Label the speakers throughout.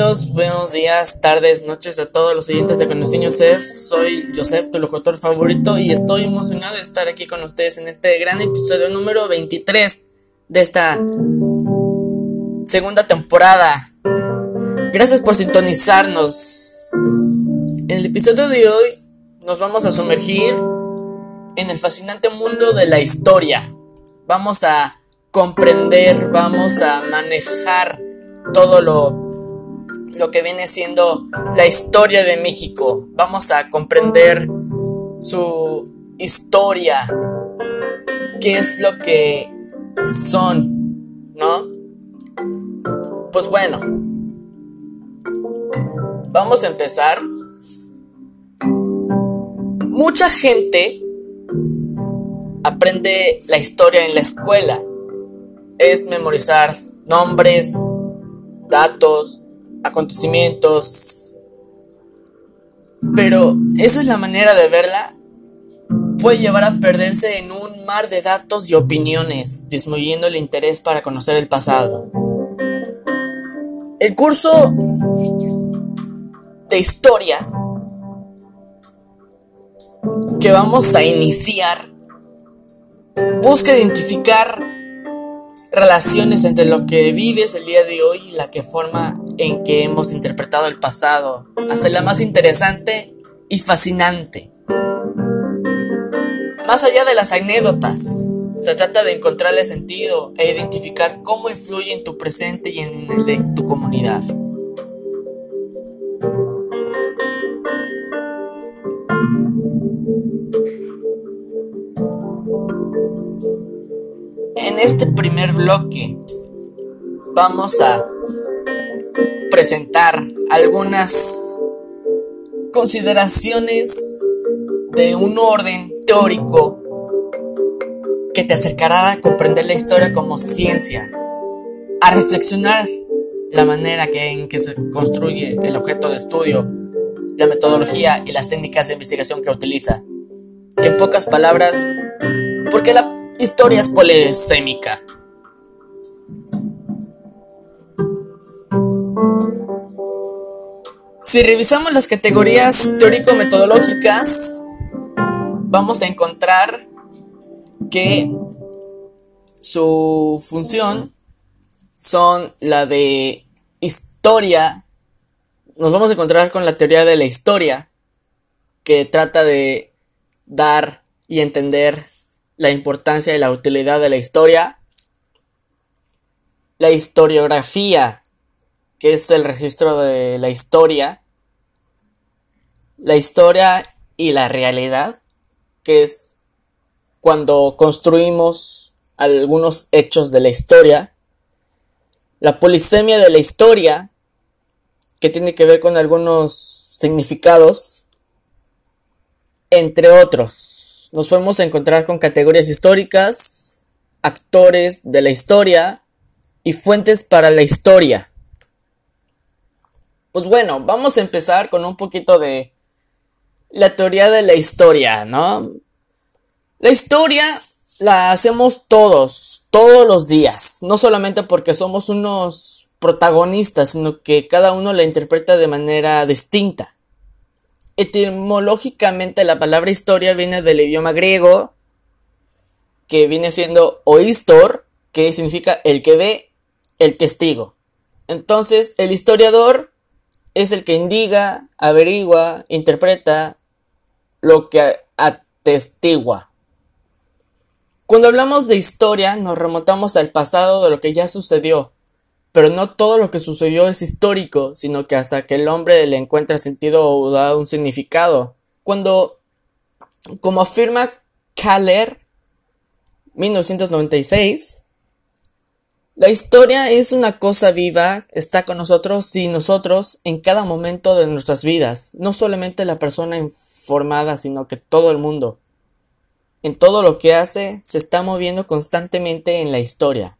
Speaker 1: Buenos días, tardes, noches a todos los oyentes de Conocí Joseph. Soy Joseph, tu locutor favorito, y estoy emocionado de estar aquí con ustedes en este gran episodio número 23 de esta segunda temporada. Gracias por sintonizarnos. En el episodio de hoy nos vamos a sumergir en el fascinante mundo de la historia. Vamos a comprender, vamos a manejar todo lo lo que viene siendo la historia de México. Vamos a comprender su historia, qué es lo que son, ¿no? Pues bueno, vamos a empezar. Mucha gente aprende la historia en la escuela. Es memorizar nombres, datos, acontecimientos. Pero esa es la manera de verla. Puede llevar a perderse en un mar de datos y opiniones, disminuyendo el interés para conocer el pasado. El curso de historia que vamos a iniciar busca identificar relaciones entre lo que vives el día de hoy y la que forma en que hemos interpretado el pasado, hacerla más interesante y fascinante. Más allá de las anécdotas, se trata de encontrarle sentido e identificar cómo influye en tu presente y en el de tu comunidad. En este primer bloque vamos a presentar algunas consideraciones de un orden teórico que te acercará a comprender la historia como ciencia, a reflexionar la manera en que se construye el objeto de estudio, la metodología y las técnicas de investigación que utiliza. Que en pocas palabras, ¿por qué la historia es polisémica? Si revisamos las categorías teórico-metodológicas, vamos a encontrar que su función son la de historia. Nos vamos a encontrar con la teoría de la historia, que trata de dar y entender la importancia y la utilidad de la historia. La historiografía, que es el registro de la historia, la historia y la realidad, que es cuando construimos algunos hechos de la historia, la polisemia de la historia, que tiene que ver con algunos significados, entre otros. Nos podemos encontrar con categorías históricas, actores de la historia y fuentes para la historia. Pues bueno, vamos a empezar con un poquito de la teoría de la historia, ¿no? La historia la hacemos todos, todos los días, no solamente porque somos unos protagonistas, sino que cada uno la interpreta de manera distinta. Etimológicamente la palabra historia viene del idioma griego, que viene siendo oistor, que significa el que ve, el testigo. Entonces, el historiador es el que indica, averigua, interpreta lo que atestigua. Cuando hablamos de historia nos remontamos al pasado de lo que ya sucedió, pero no todo lo que sucedió es histórico, sino que hasta que el hombre le encuentra sentido o da un significado. Cuando, como afirma Kaller, 1996, la historia es una cosa viva, está con nosotros y nosotros en cada momento de nuestras vidas, no solamente la persona informada, sino que todo el mundo. En todo lo que hace, se está moviendo constantemente en la historia.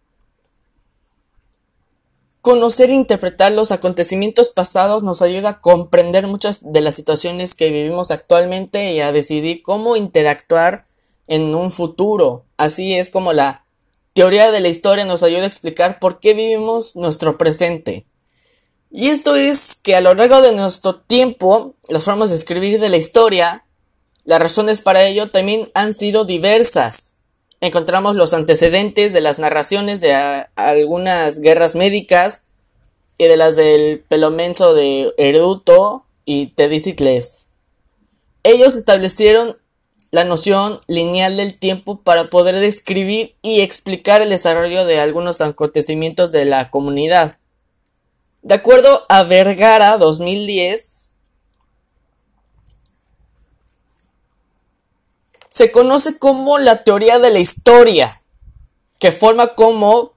Speaker 1: Conocer e interpretar los acontecimientos pasados nos ayuda a comprender muchas de las situaciones que vivimos actualmente y a decidir cómo interactuar en un futuro. Así es como la teoría de la historia nos ayuda a explicar por qué vivimos nuestro presente. Y esto es que a lo largo de nuestro tiempo, las formas de escribir de la historia, las razones para ello también han sido diversas. Encontramos los antecedentes de las narraciones de algunas guerras médicas y de las del Pelomenso de Eruto y Tedicicles. Ellos establecieron la noción lineal del tiempo para poder describir y explicar el desarrollo de algunos acontecimientos de la comunidad. De acuerdo a Vergara 2010, se conoce como la teoría de la historia, que forma como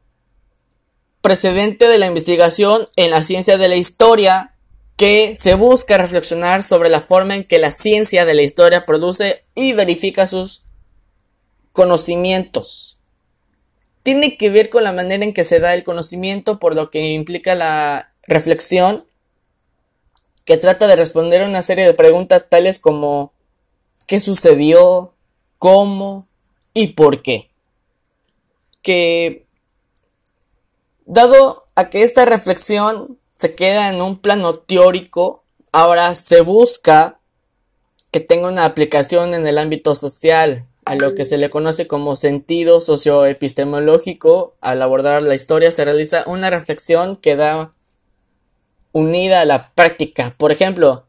Speaker 1: precedente de la investigación en la ciencia de la historia, que se busca reflexionar sobre la forma en que la ciencia de la historia produce y verifica sus conocimientos. Tiene que ver con la manera en que se da el conocimiento, por lo que implica la reflexión que trata de responder una serie de preguntas tales como ¿qué sucedió? ¿Cómo? ¿Y por qué? Que dado a que esta reflexión se queda en un plano teórico, ahora se busca que tenga una aplicación en el ámbito social, a lo que se le conoce como sentido socioepistemológico. Al abordar la historia se realiza una reflexión que da unida a la práctica. Por ejemplo,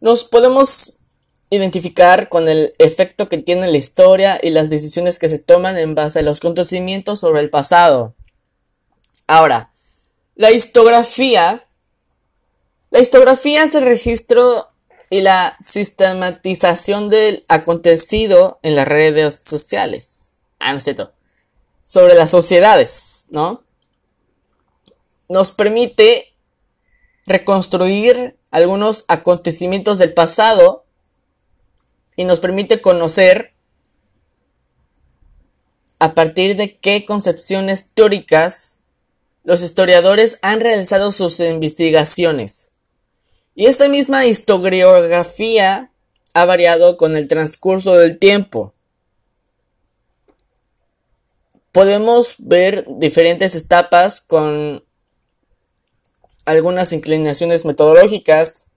Speaker 1: nos podemos identificar con el efecto que tiene la historia y las decisiones que se toman en base a los conocimientos sobre el pasado. Ahora, la histografía. La histografía es el registro y la sistematización del acontecido en las redes sociales. Ah, no es cierto. Sobre las sociedades, ¿no? Nos permite reconstruir algunos acontecimientos del pasado y nos permite conocer a partir de qué concepciones teóricas los historiadores han realizado sus investigaciones. Y esta misma historiografía ha variado con el transcurso del tiempo. Podemos ver diferentes etapas con algunas inclinaciones metodológicas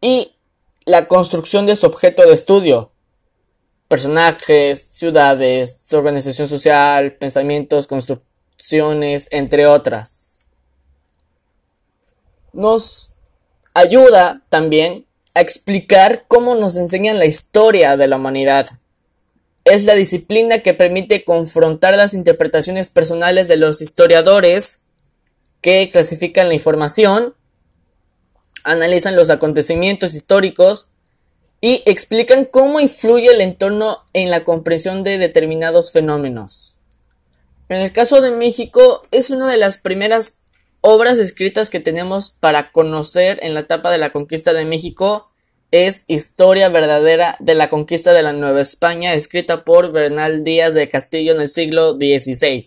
Speaker 1: y la construcción de su objeto de estudio. Personajes, ciudades, organización social, pensamientos, construcciones, entre otras. Nos ayuda también a explicar cómo nos enseñan la historia de la humanidad. Es la disciplina que permite confrontar las interpretaciones personales de los historiadores que clasifican la información, analizan los acontecimientos históricos y explican cómo influye el entorno en la comprensión de determinados fenómenos. En el caso de México es una de las primeras obras escritas que tenemos para conocer en la etapa de la conquista de México es Historia verdadera de la conquista de la Nueva España, escrita por Bernal Díaz de Castillo en el siglo XVI.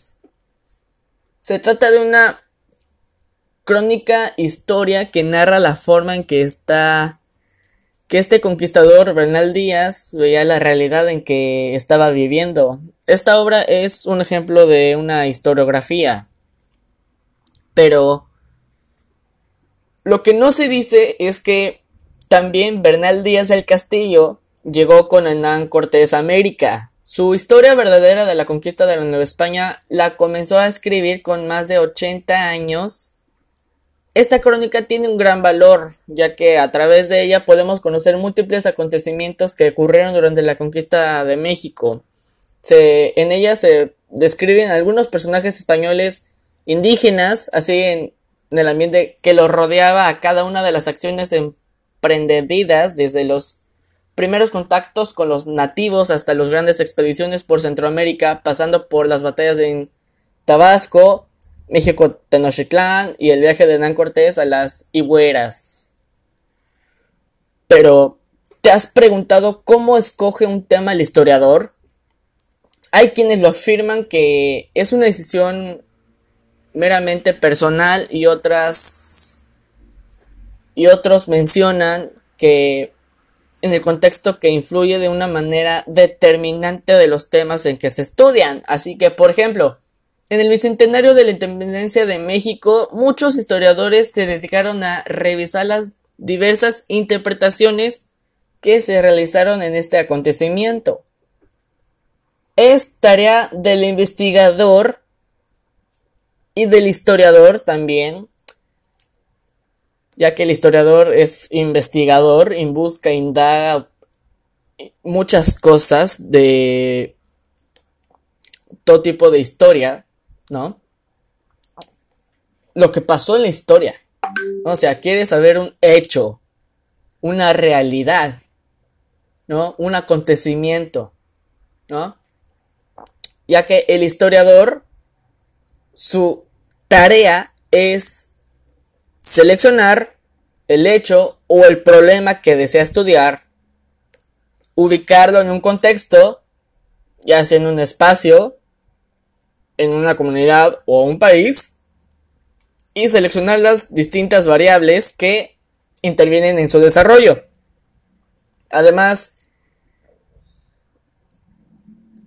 Speaker 1: Se trata de una crónica historia que narra la forma en que está que este conquistador Bernal Díaz veía la realidad en que estaba viviendo. Esta obra es un ejemplo de una historiografía. Pero lo que no se dice es que también Bernal Díaz del Castillo llegó con Hernán Cortés a América. Su historia verdadera de la conquista de la Nueva España la comenzó a escribir con más de 80 años esta crónica tiene un gran valor, ya que a través de ella podemos conocer múltiples acontecimientos que ocurrieron durante la conquista de México. en ella se describen algunos personajes españoles indígenas, así en, en el ambiente que los rodeaba a cada una de las acciones emprendidas desde los primeros contactos con los nativos hasta las grandes expediciones por Centroamérica, pasando por las batallas de Tabasco, México Tenochtitlán y el viaje de Hernán Cortés a las Higueras. Pero, ¿te has preguntado cómo escoge un tema el historiador? Hay quienes lo afirman que es una decisión meramente personal y otras y otros mencionan que en el contexto que influye de una manera determinante de los temas en que se estudian. Así que, por ejemplo, en el bicentenario de la independencia de México, muchos historiadores se dedicaron a revisar las diversas interpretaciones que se realizaron en este acontecimiento. Es tarea del investigador y del historiador también, ya que el historiador es investigador y busca, indaga muchas cosas de todo tipo de historia, ¿no? Lo que pasó en la historia. O sea, quiere saber un hecho, una realidad, ¿no? Un acontecimiento, ¿no? Ya que el historiador, su tarea es seleccionar el hecho o el problema que desea estudiar, ubicarlo en un contexto, ya sea en un espacio, en una comunidad o un país, y seleccionar las distintas variables que intervienen en su desarrollo. Además,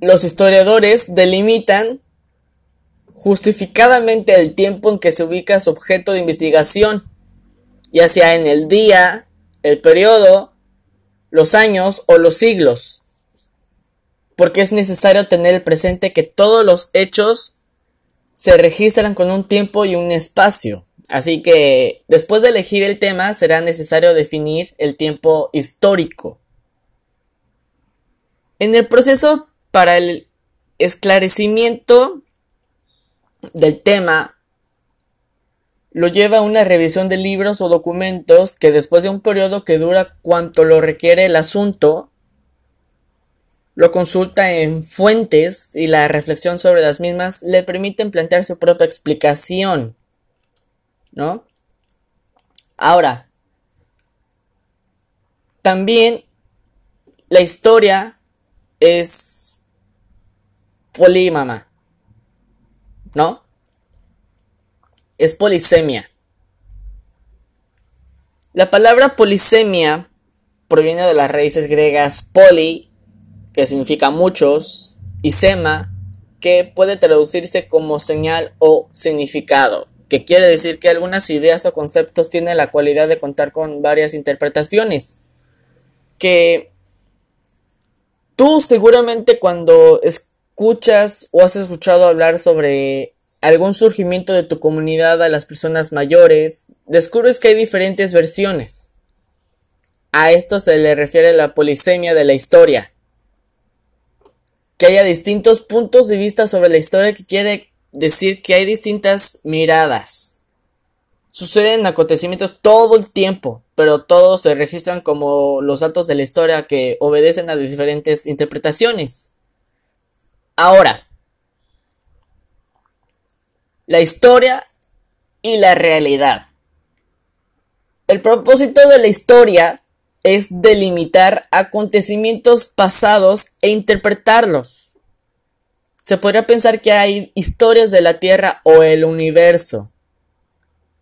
Speaker 1: los historiadores delimitan justificadamente el tiempo en que se ubica su objeto de investigación, ya sea en el día, el periodo, los años o los siglos, porque es necesario tener presente que todos los hechos se registran con un tiempo y un espacio. Así que después de elegir el tema será necesario definir el tiempo histórico. En el proceso para el esclarecimiento del tema lo lleva una revisión de libros o documentos que después de un periodo que dura cuanto lo requiere el asunto, lo consulta en fuentes y la reflexión sobre las mismas le permiten plantear su propia explicación. ¿No? Ahora, también la historia es polímama. ¿No? Es polisemia. La palabra polisemia proviene de las raíces griegas poli que significa muchos, y sema, que puede traducirse como señal o significado, que quiere decir que algunas ideas o conceptos tienen la cualidad de contar con varias interpretaciones. Que tú seguramente cuando escuchas o has escuchado hablar sobre algún surgimiento de tu comunidad a las personas mayores, descubres que hay diferentes versiones. A esto se le refiere la polisemia de la historia que haya distintos puntos de vista sobre la historia que quiere decir que hay distintas miradas. Suceden acontecimientos todo el tiempo, pero todos se registran como los datos de la historia que obedecen a diferentes interpretaciones. Ahora, la historia y la realidad. El propósito de la historia es delimitar acontecimientos pasados e interpretarlos. Se podría pensar que hay historias de la Tierra o el universo.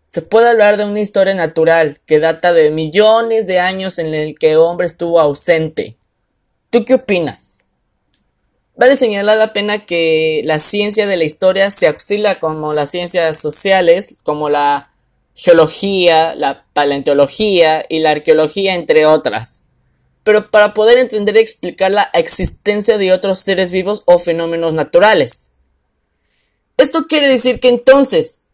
Speaker 1: Se puede hablar de una historia natural que data de millones de años en el que el hombre estuvo ausente. ¿Tú qué opinas? Vale señalar la pena que la ciencia de la historia se auxilia como las ciencias sociales, como la geología, la paleontología y la arqueología, entre otras. Pero para poder entender y explicar la existencia de otros seres vivos o fenómenos naturales. Esto quiere decir que entonces,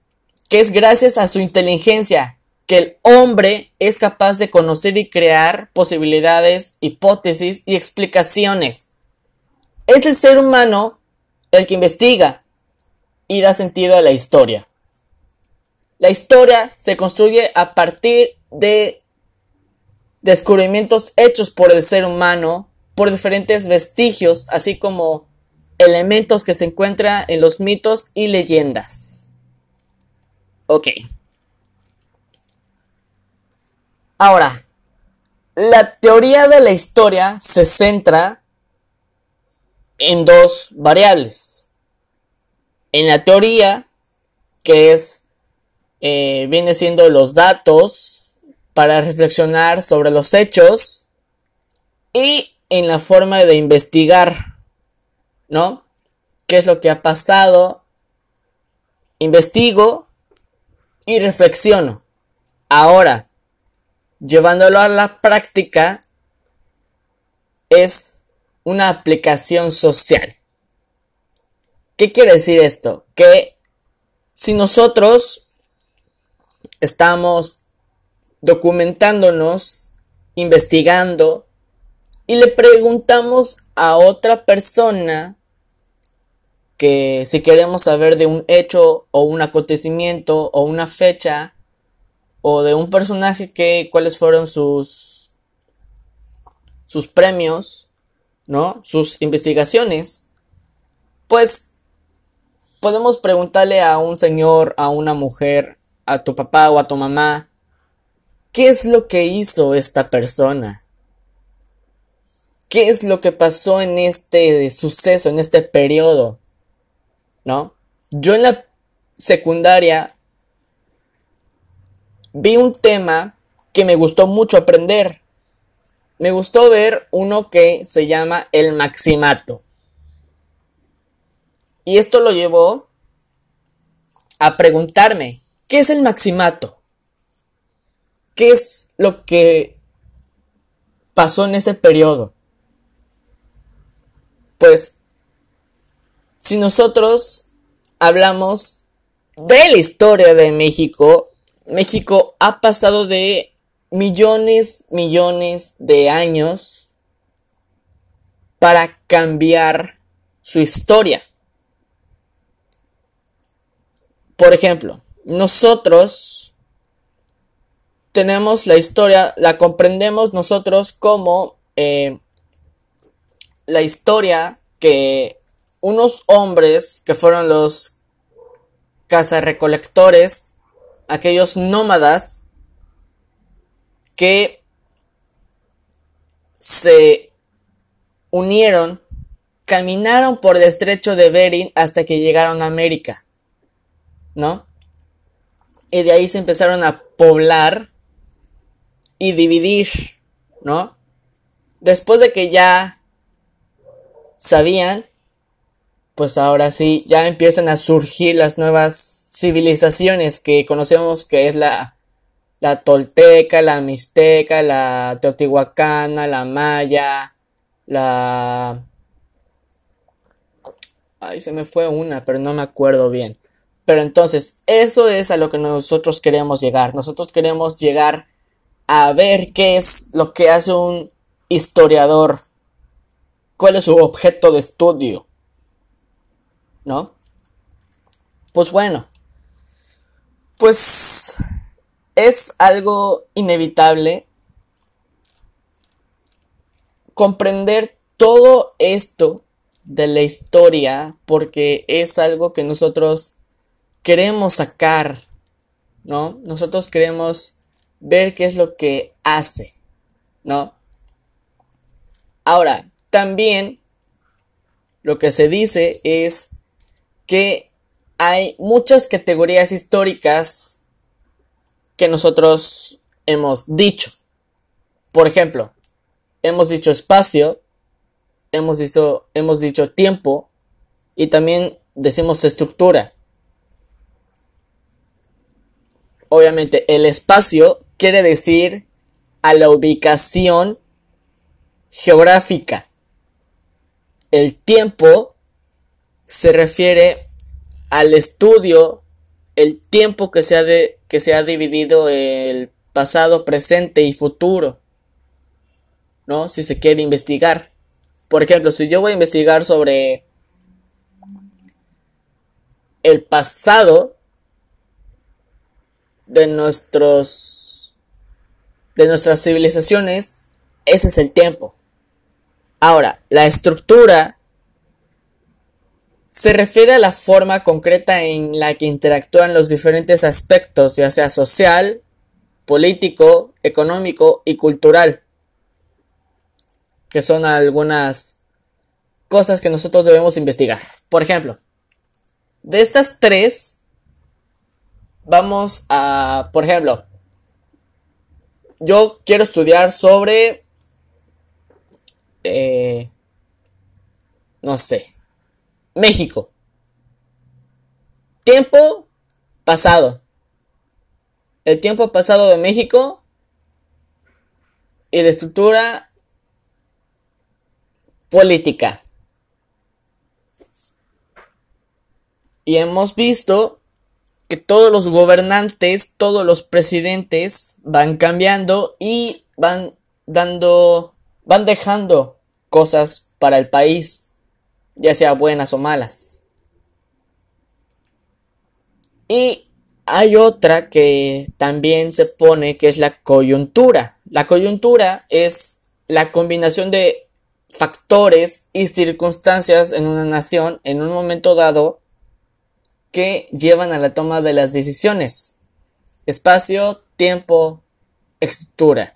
Speaker 1: que es gracias a su inteligencia que el hombre es capaz de conocer y crear posibilidades, hipótesis y explicaciones. Es el ser humano el que investiga y da sentido a la historia. La historia se construye a partir de descubrimientos hechos por el ser humano, por diferentes vestigios, así como elementos que se encuentran en los mitos y leyendas. Ok. Ahora, la teoría de la historia se centra en dos variables. En la teoría, que es eh, viene siendo los datos para reflexionar sobre los hechos y en la forma de investigar, ¿no? ¿Qué es lo que ha pasado investigo y reflexiono. Ahora, llevándolo a la práctica, es una aplicación social. ¿Qué quiere decir esto? Que si nosotros estamos documentándonos, investigando, y le preguntamos a otra persona que si queremos saber de un hecho o un acontecimiento o una fecha o de un personaje que cuáles fueron sus sus premios, ¿no? Sus investigaciones. Pues podemos preguntarle a un señor, a una mujer, a tu papá o a tu mamá, ¿qué es lo que hizo esta persona? ¿Qué es lo que pasó en este suceso, en este periodo? ¿No? Yo en la secundaria vi un tema que me gustó mucho aprender. Me gustó ver uno que se llama el maximato. Y esto lo llevó a preguntarme, ¿qué es el maximato? ¿Qué es lo que pasó en ese periodo? Pues, si nosotros hablamos de la historia de México, México ha pasado de millones, millones de años para cambiar su historia. Por ejemplo, nosotros tenemos la historia, la comprendemos nosotros como eh, la historia que unos hombres que fueron los cazarrecolectores, aquellos nómadas que se unieron, caminaron por el estrecho de Bering hasta que llegaron a América. ¿no? Y de ahí se empezaron a poblar y dividir, ¿no? Después de que ya sabían, pues ahora sí, ya empiezan a surgir las nuevas civilizaciones que conocemos que es la, la tolteca, la mixteca, la teotihuacana, la maya, la... Ay, se me fue una, pero no me acuerdo bien. Pero entonces, eso es a lo que nosotros queremos llegar. Nosotros queremos llegar a ver qué es lo que hace un historiador. ¿Cuál es su objeto de estudio? ¿No? Pues bueno. Pues es algo inevitable comprender todo esto de la historia porque es algo que nosotros queremos sacar, ¿no? Nosotros queremos ver qué es lo que hace, ¿no? Ahora, también lo que se dice es que hay muchas categorías históricas que nosotros hemos dicho. Por ejemplo, hemos dicho espacio, hemos dicho, hemos dicho tiempo y también decimos estructura. Obviamente el espacio quiere decir a la ubicación geográfica. El tiempo se refiere al estudio, el tiempo que se ha, que se ha dividido el pasado, presente y futuro. ¿No? Si se quiere investigar. Por ejemplo, si yo voy a investigar sobre el pasado, de nuestros de nuestras civilizaciones, ese es el tiempo. Ahora, la estructura se refiere a la forma concreta en la que interactúan los diferentes aspectos, ya sea social, político, económico y cultural, que son algunas cosas que nosotros debemos investigar. Por ejemplo, de estas tres, vamos a, por ejemplo, yo quiero estudiar sobre, eh, no sé, México. Tiempo, pasado. El tiempo pasado de México y la estructura política. Y hemos visto que todos los gobernantes, todos los presidentes van cambiando y van dando, van dejando cosas para el país, ya sea buenas o malas. Y hay otra que también se pone que es la coyuntura. La coyuntura es la combinación de factores y circunstancias en una nación en un momento dado que llevan a la toma de las decisiones. Espacio, tiempo, estructura.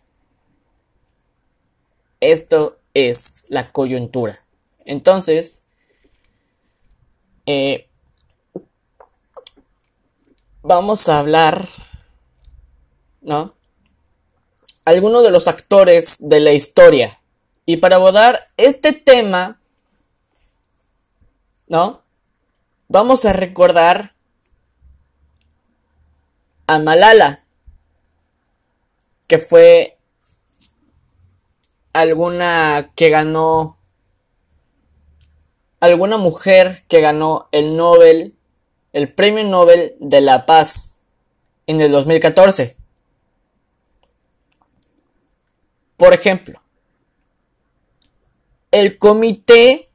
Speaker 1: Esto es la coyuntura. Entonces, eh, vamos a hablar, ¿no? Algunos de los actores de la historia. Y para abordar este tema, ¿no? Vamos a recordar a Malala, que fue alguna que ganó, alguna mujer que ganó el Nobel el Premio Nobel de la Paz en el 2014. Por ejemplo, el Comité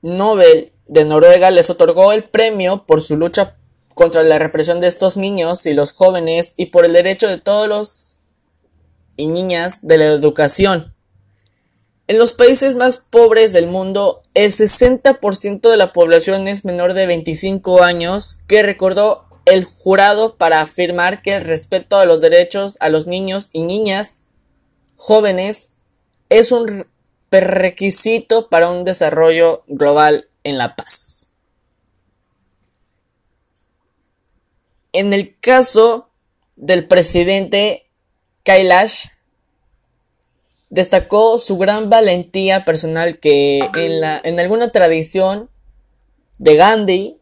Speaker 1: Nobel de Noruega les otorgó el premio por su lucha contra la represión de estos niños y los jóvenes y por el derecho de todos los y niñas de la educación. En los países más pobres del mundo, el 60% de la población es menor de 25 años, que recordó el jurado para afirmar que el respeto a los derechos a los niños y niñas jóvenes es un requisito para un desarrollo global en la paz. En el caso del presidente Kailash Destacó su gran valentía personal que en, la, en alguna tradición de Gandhi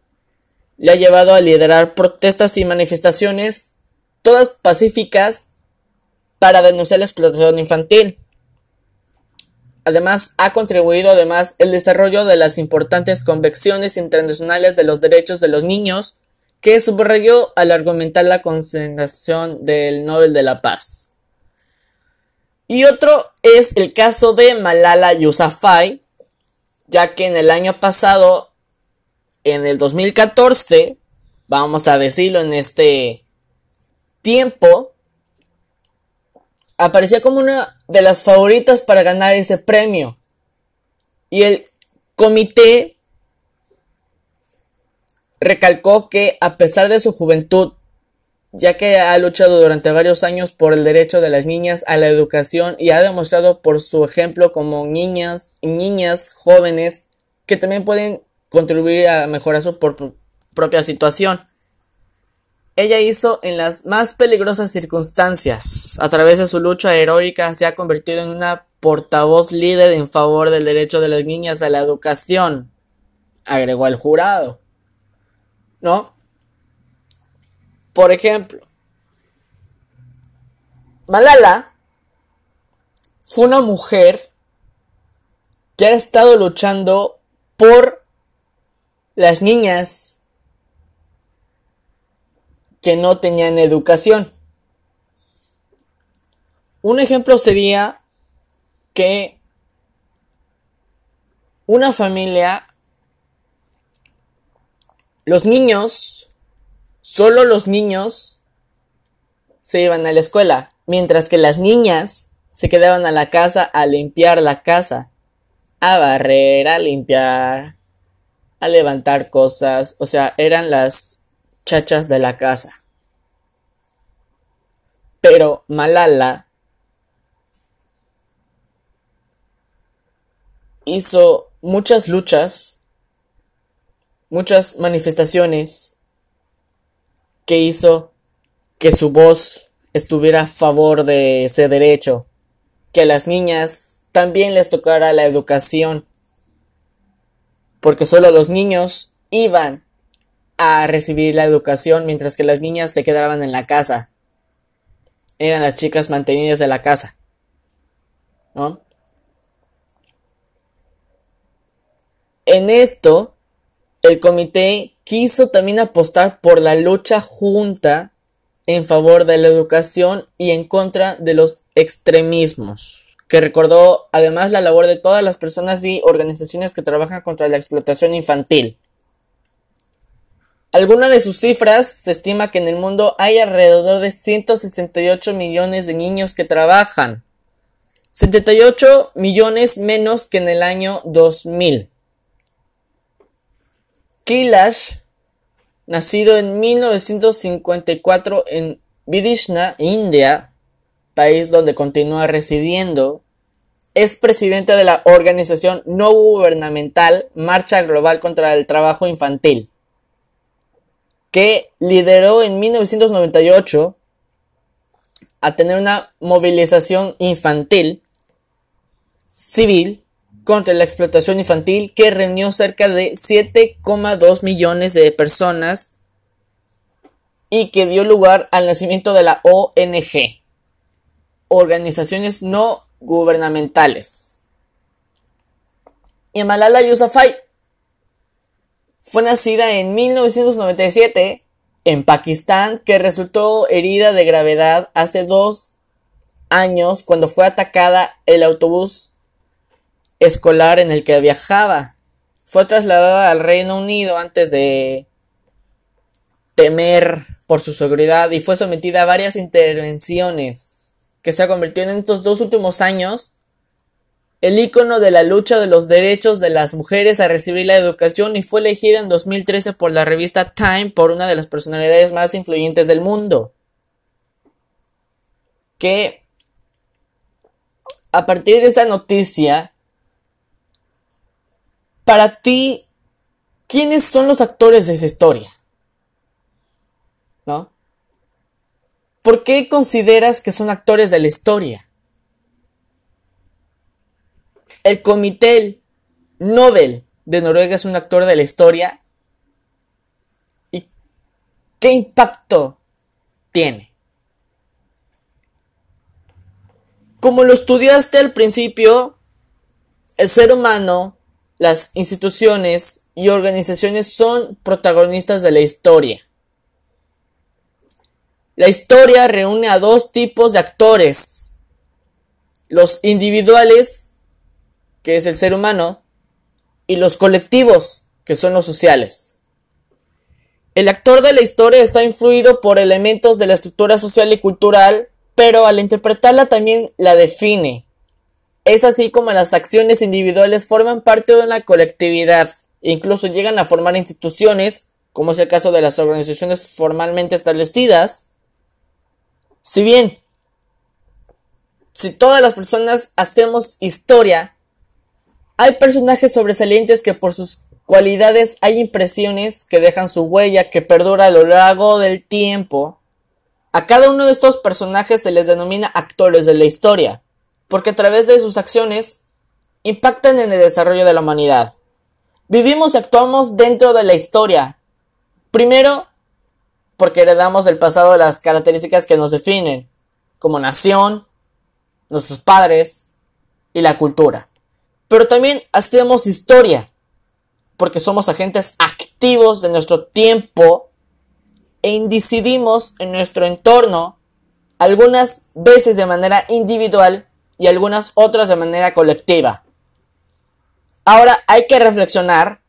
Speaker 1: le ha llevado a liderar protestas y manifestaciones, todas pacíficas, para denunciar la explotación infantil. Además, ha contribuido además el desarrollo de las importantes convicciones internacionales de los derechos de los niños, que subrayó al argumentar la concentración del Nobel de la Paz. Y otro es el caso de Malala Yousafzai, ya que en el año pasado, en el 2014, vamos a decirlo en este tiempo, aparecía como una de las favoritas para ganar ese premio. Y el comité recalcó que a pesar de su juventud ya que ha luchado durante varios años por el derecho de las niñas a la educación y ha demostrado por su ejemplo como niñas y niñas jóvenes que también pueden contribuir a mejorar su propia situación. Ella hizo en las más peligrosas circunstancias. A través de su lucha heroica se ha convertido en una portavoz líder en favor del derecho de las niñas a la educación, agregó el jurado. ¿No? Por ejemplo, Malala fue una mujer que ha estado luchando por las niñas que no tenían educación. Un ejemplo sería que una familia, los niños solo los niños se iban a la escuela, mientras que las niñas se quedaban a la casa a limpiar la casa, a barrer, a limpiar, a levantar cosas, o sea, eran las chachas de la casa. Pero Malala hizo muchas luchas, muchas manifestaciones que hizo que su voz estuviera a favor de ese derecho, que a las niñas también les tocara la educación, porque solo los niños iban a recibir la educación mientras que las niñas se quedaban en la casa. Eran las chicas mantenidas de la casa. En esto, el comité quiso también apostar por la lucha junta en favor de la educación y en contra de los extremismos, que recordó además la labor de todas las personas y organizaciones que trabajan contra la explotación infantil. Alguna de sus cifras se estima que en el mundo hay alrededor de 168 millones de niños que trabajan, 78 millones menos que en el año 2000. Kailash, nacido en 1954 en Vidishna, India, país donde continúa residiendo, es presidente de la organización no gubernamental Marcha Global contra el Trabajo Infantil, que lideró en 1998 a tener una movilización infantil civil contra la explotación infantil que reunió cerca de 7,2 millones de personas y que dio lugar al nacimiento de la ONG, organizaciones no gubernamentales. Y Malala Yousafzai fue nacida en 1997 en Pakistán, que resultó herida de gravedad hace dos años cuando fue atacada el autobús escolar en el que viajaba. Fue trasladada al Reino Unido antes de temer por su seguridad y fue sometida a varias intervenciones que se ha convertido en estos dos últimos años el icono de la lucha de los derechos de las mujeres a recibir la educación y fue elegida en 2013 por la revista Time por una de las personalidades más influyentes del mundo. Que a partir de esta noticia para ti, ¿quiénes son los actores de esa historia? ¿No? ¿Por qué consideras que son actores de la historia? El Comité Nobel de Noruega es un actor de la historia. ¿Y qué impacto tiene? Como lo estudiaste al principio, el ser humano las instituciones y organizaciones son protagonistas de la historia. La historia reúne a dos tipos de actores. Los individuales, que es el ser humano, y los colectivos, que son los sociales. El actor de la historia está influido por elementos de la estructura social y cultural, pero al interpretarla también la define. Es así como las acciones individuales forman parte de una colectividad e incluso llegan a formar instituciones, como es el caso de las organizaciones formalmente establecidas. Si bien, si todas las personas hacemos historia, hay personajes sobresalientes que por sus cualidades hay impresiones que dejan su huella que perdura a lo largo del tiempo. A cada uno de estos personajes se les denomina actores de la historia porque a través de sus acciones impactan en el desarrollo de la humanidad. Vivimos y actuamos dentro de la historia. Primero, porque heredamos del pasado las características que nos definen, como nación, nuestros padres y la cultura. Pero también hacemos historia, porque somos agentes activos de nuestro tiempo e incidimos en nuestro entorno, algunas veces de manera individual y algunas otras de manera colectiva. Ahora hay que reflexionar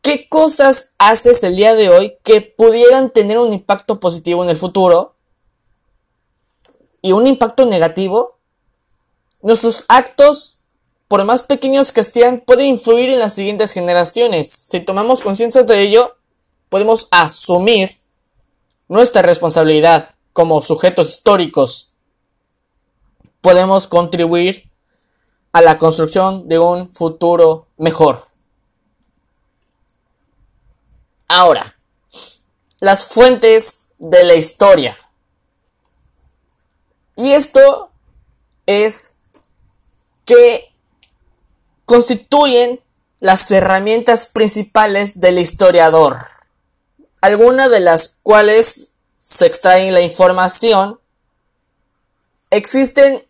Speaker 1: qué cosas haces el día de hoy que pudieran tener un impacto positivo en el futuro y un impacto negativo. Nuestros actos, por más pequeños que sean, pueden influir en las siguientes generaciones. Si tomamos conciencia de ello, podemos asumir nuestra responsabilidad como sujetos históricos podemos contribuir a la construcción de un futuro mejor. Ahora, las fuentes de la historia. Y esto es que constituyen las herramientas principales del historiador, algunas de las cuales se extraen la información. Existen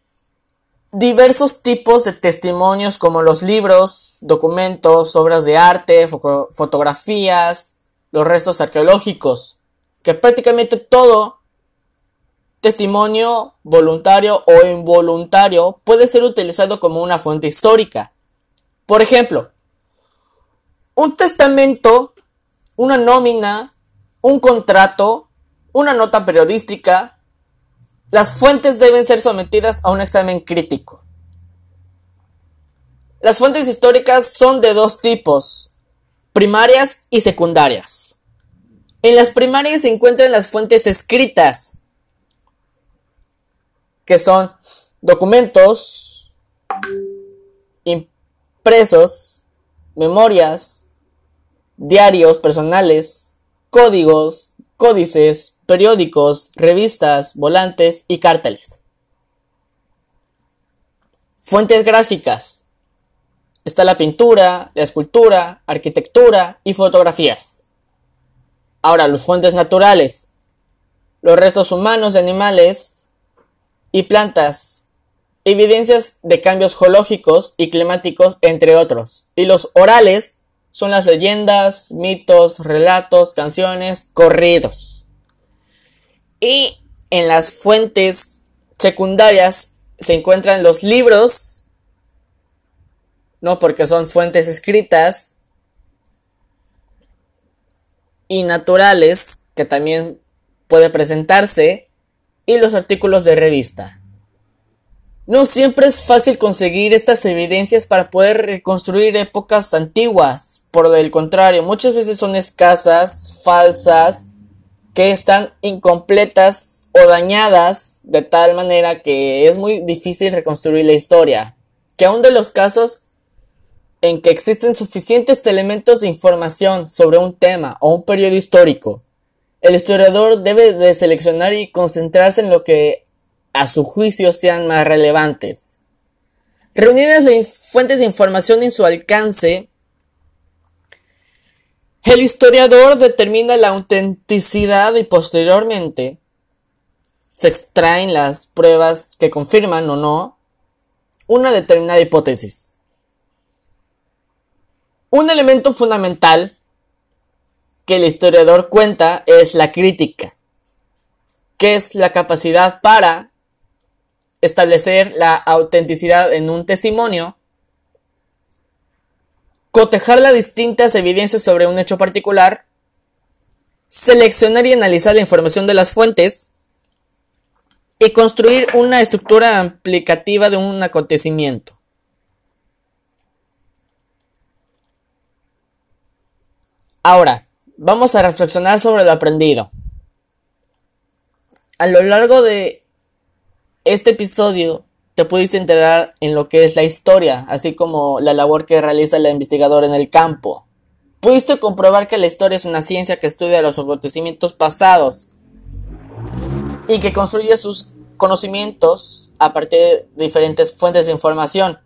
Speaker 1: diversos tipos de testimonios como los libros, documentos, obras de arte, fotografías, los restos arqueológicos, que prácticamente todo testimonio voluntario o involuntario puede ser utilizado como una fuente histórica. Por ejemplo, un testamento, una nómina, un contrato, una nota periodística, las fuentes deben ser sometidas a un examen crítico. Las fuentes históricas son de dos tipos, primarias y secundarias. En las primarias se encuentran las fuentes escritas, que son documentos, impresos, memorias, diarios personales, códigos, códices, periódicos, revistas, volantes y cárteles. Fuentes gráficas. Está la pintura, la escultura, arquitectura y fotografías. Ahora, los fuentes naturales. Los restos humanos de animales y plantas. Evidencias de cambios geológicos y climáticos, entre otros. Y los orales son las leyendas, mitos, relatos, canciones, corridos. Y en las fuentes secundarias se encuentran los libros, no porque son fuentes escritas, y naturales, que también puede presentarse, y los artículos de revista. No siempre es fácil conseguir estas evidencias para poder reconstruir épocas antiguas. Por el contrario, muchas veces son escasas, falsas, que están incompletas o dañadas de tal manera que es muy difícil reconstruir la historia. Que aún de los casos en que existen suficientes elementos de información sobre un tema o un periodo histórico, el historiador debe de seleccionar y concentrarse en lo que a su juicio sean más relevantes. Reunir las fuentes de información en su alcance, el historiador determina la autenticidad y posteriormente se extraen las pruebas que confirman o no una determinada hipótesis. Un elemento fundamental que el historiador cuenta es la crítica, que es la capacidad para establecer la autenticidad en un testimonio, cotejar las distintas evidencias sobre un hecho particular, seleccionar y analizar la información de las fuentes y construir una estructura aplicativa de un acontecimiento. Ahora, vamos a reflexionar sobre lo aprendido. A lo largo de este episodio te pudiste enterar en lo que es la historia, así como la labor que realiza el investigador en el campo. Pudiste comprobar que la historia es una ciencia que estudia los acontecimientos pasados y que construye sus conocimientos a partir de diferentes fuentes de información,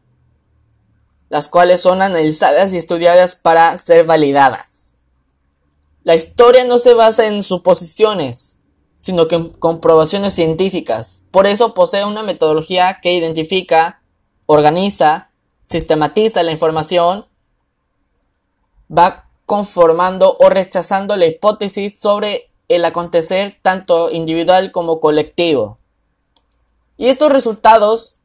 Speaker 1: las cuales son analizadas y estudiadas para ser validadas. La historia no se basa en suposiciones, sino que en comprobaciones científicas. Por eso posee una metodología que identifica, organiza, sistematiza la información, va conformando o rechazando la hipótesis sobre el acontecer tanto individual como colectivo. Y estos resultados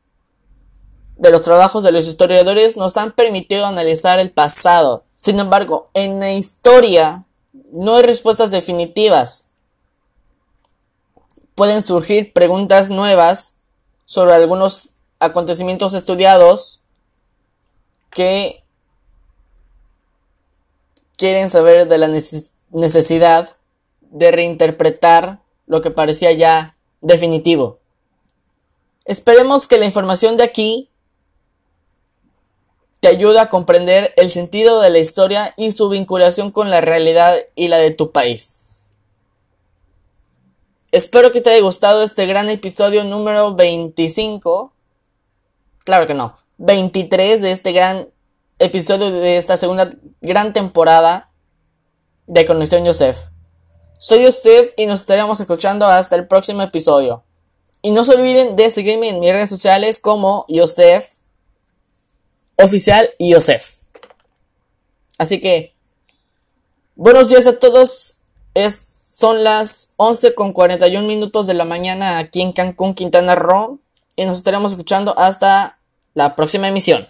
Speaker 1: de los trabajos de los historiadores nos han permitido analizar el pasado. Sin embargo, en la historia no hay respuestas definitivas pueden surgir preguntas nuevas sobre algunos acontecimientos estudiados que quieren saber de la necesidad de reinterpretar lo que parecía ya definitivo. Esperemos que la información de aquí te ayude a comprender el sentido de la historia y su vinculación con la realidad y la de tu país. Espero que te haya gustado este gran episodio número 25. Claro que no. 23 de este gran episodio de esta segunda gran temporada de Conexión Joseph. Soy Joseph y nos estaremos escuchando hasta el próximo episodio. Y no se olviden de seguirme en mis redes sociales como Joseph Oficial y Joseph. Así que, buenos días a todos. Es, son las 11 con 41 minutos de la mañana aquí en Cancún, Quintana Roo. Y nos estaremos escuchando hasta la próxima emisión.